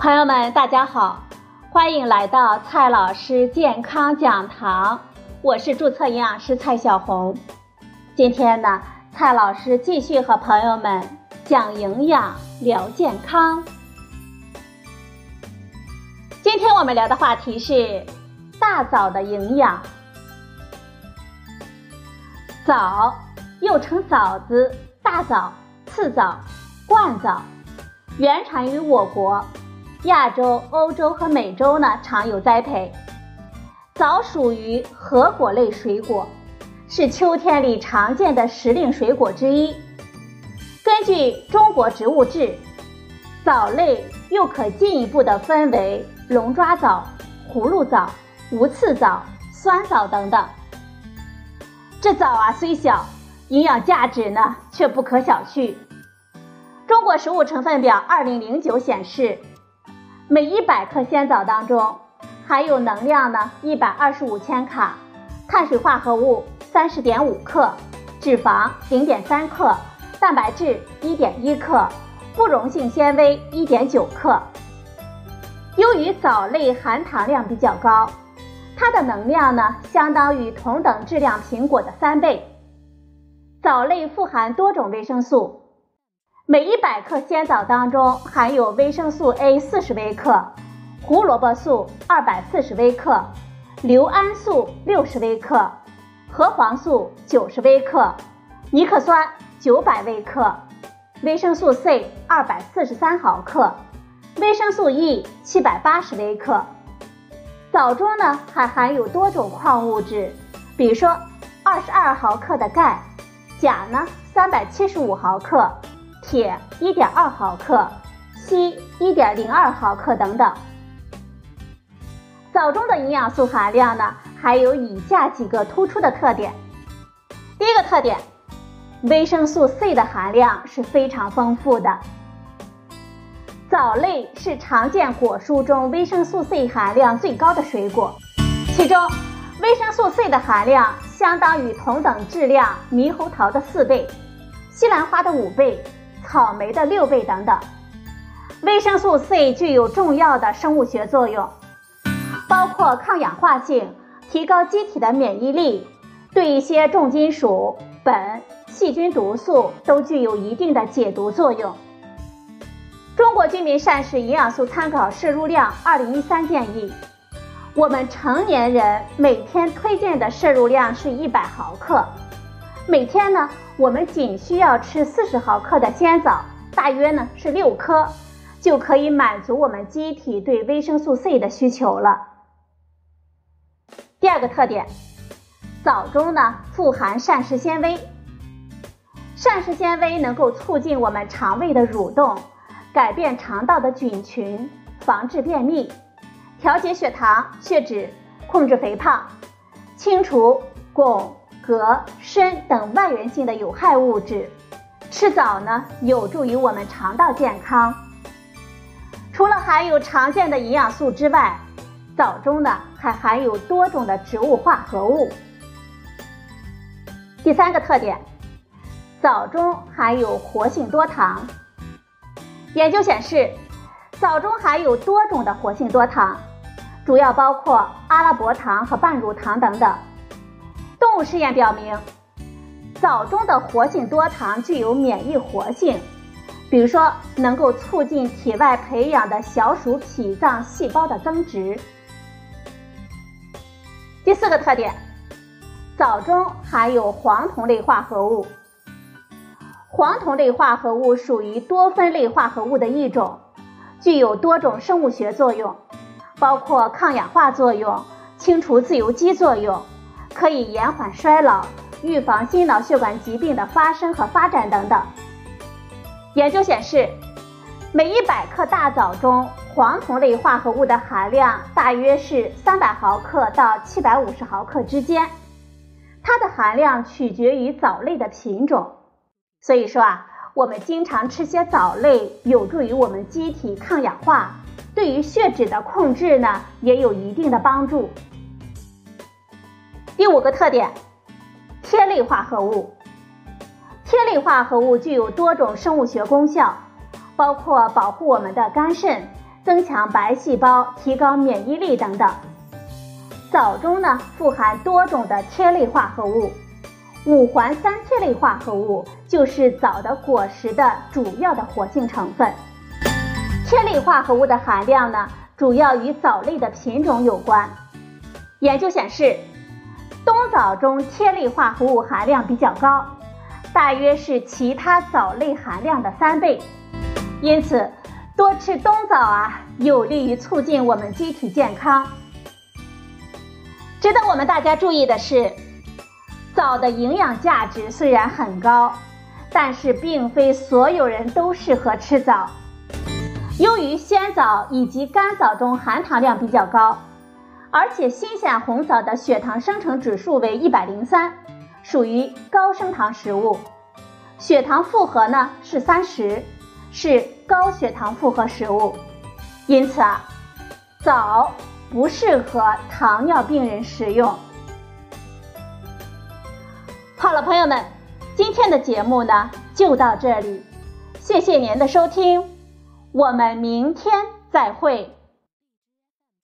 朋友们，大家好，欢迎来到蔡老师健康讲堂，我是注册营养师蔡小红。今天呢，蔡老师继续和朋友们讲营养聊健康。今天我们聊的话题是大枣的营养。枣又称枣子、大枣、刺枣、冠枣，原产于我国。亚洲、欧洲和美洲呢常有栽培。枣属于核果类水果，是秋天里常见的时令水果之一。根据《中国植物志》，枣类又可进一步的分为龙爪枣、葫芦枣、无刺枣、酸枣等等。这枣啊虽小，营养价值呢却不可小觑。中国食物成分表二零零九显示。每一百克鲜枣当中含有能量呢一百二十五千卡，碳水化合物三十点五克，脂肪零点三克，蛋白质一点一克，不溶性纤维一点九克。由于枣类含糖量比较高，它的能量呢相当于同等质量苹果的三倍。枣类富含多种维生素。每一百克鲜枣当中含有维生素 A 四十微克，胡萝卜素二百四十微克，硫胺素六十微克，核黄素九十微克，尼克酸九百微克，维生素 C 二百四十三毫克，维生素 E 七百八十微克。枣中呢还含有多种矿物质，比如说二十二毫克的钙，钾呢三百七十五毫克。铁一点二毫克，硒一点零二毫克等等。枣中的营养素含量呢，还有以下几个突出的特点。第一个特点，维生素 C 的含量是非常丰富的。枣类是常见果蔬中维生素 C 含量最高的水果，其中维生素 C 的含量相当于同等质量猕猴桃的四倍，西兰花的五倍。草莓的六倍等等，维生素 C 具有重要的生物学作用，包括抗氧化性、提高机体的免疫力，对一些重金属、苯、细菌毒素都具有一定的解毒作用。中国居民膳食营养素参考摄入量二零一三建议，我们成年人每天推荐的摄入量是一百毫克。每天呢，我们仅需要吃四十毫克的鲜枣，大约呢是六颗，就可以满足我们机体对维生素 C 的需求了。第二个特点，枣中呢富含膳食纤维，膳食纤维能够促进我们肠胃的蠕动，改变肠道的菌群，防治便秘，调节血糖、血脂，控制肥胖，清除汞。镉、砷等外源性的有害物质，吃枣呢有助于我们肠道健康。除了含有常见的营养素之外，枣中呢还含有多种的植物化合物。第三个特点，枣中含有活性多糖。研究显示，枣中含有多种的活性多糖，主要包括阿拉伯糖和半乳糖等等。动物试验表明，枣中的活性多糖具有免疫活性，比如说能够促进体外培养的小鼠脾脏细胞的增殖。第四个特点，枣中含有黄酮类化合物。黄酮类化合物属于多酚类化合物的一种，具有多种生物学作用，包括抗氧化作用、清除自由基作用。可以延缓衰老，预防心脑血管疾病的发生和发展等等。研究显示，每一百克大枣中黄酮类化合物的含量大约是三百毫克到七百五十毫克之间，它的含量取决于枣类的品种。所以说啊，我们经常吃些枣类，有助于我们机体抗氧化，对于血脂的控制呢，也有一定的帮助。第五个特点，萜类化合物。萜类化合物具有多种生物学功效，包括保护我们的肝肾，增强白细胞、提高免疫力等等。枣中呢富含多种的萜类化合物，五环三萜类化合物就是枣的果实的主要的活性成分。萜类化合物的含量呢，主要与藻类的品种有关。研究显示，冬枣中萜类化合物含量比较高，大约是其他藻类含量的三倍。因此，多吃冬枣啊，有利于促进我们机体健康。值得我们大家注意的是，枣的营养价值虽然很高，但是并非所有人都适合吃枣。由于鲜枣以及干枣中含糖量比较高，而且新鲜红枣的血糖生成指数为一百零三，属于高升糖食物，血糖负荷呢是三十，是高血糖负荷食物，因此啊，枣。不适合糖尿病人食用。好了，朋友们，今天的节目呢就到这里，谢谢您的收听，我们明天再会。